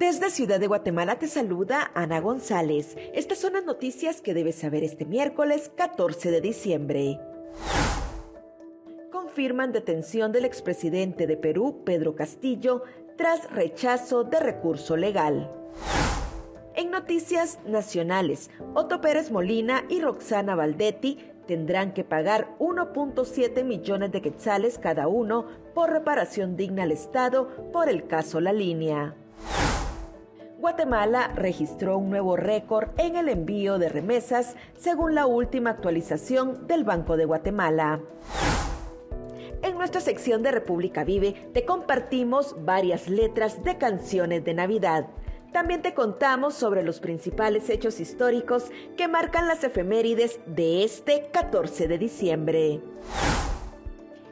Desde Ciudad de Guatemala te saluda Ana González. Estas son las noticias que debes saber este miércoles 14 de diciembre. Confirman detención del expresidente de Perú, Pedro Castillo, tras rechazo de recurso legal. En noticias nacionales, Otto Pérez Molina y Roxana Valdetti tendrán que pagar 1.7 millones de quetzales cada uno por reparación digna al Estado por el caso La Línea. Guatemala registró un nuevo récord en el envío de remesas según la última actualización del Banco de Guatemala. En nuestra sección de República Vive te compartimos varias letras de canciones de Navidad. También te contamos sobre los principales hechos históricos que marcan las efemérides de este 14 de diciembre.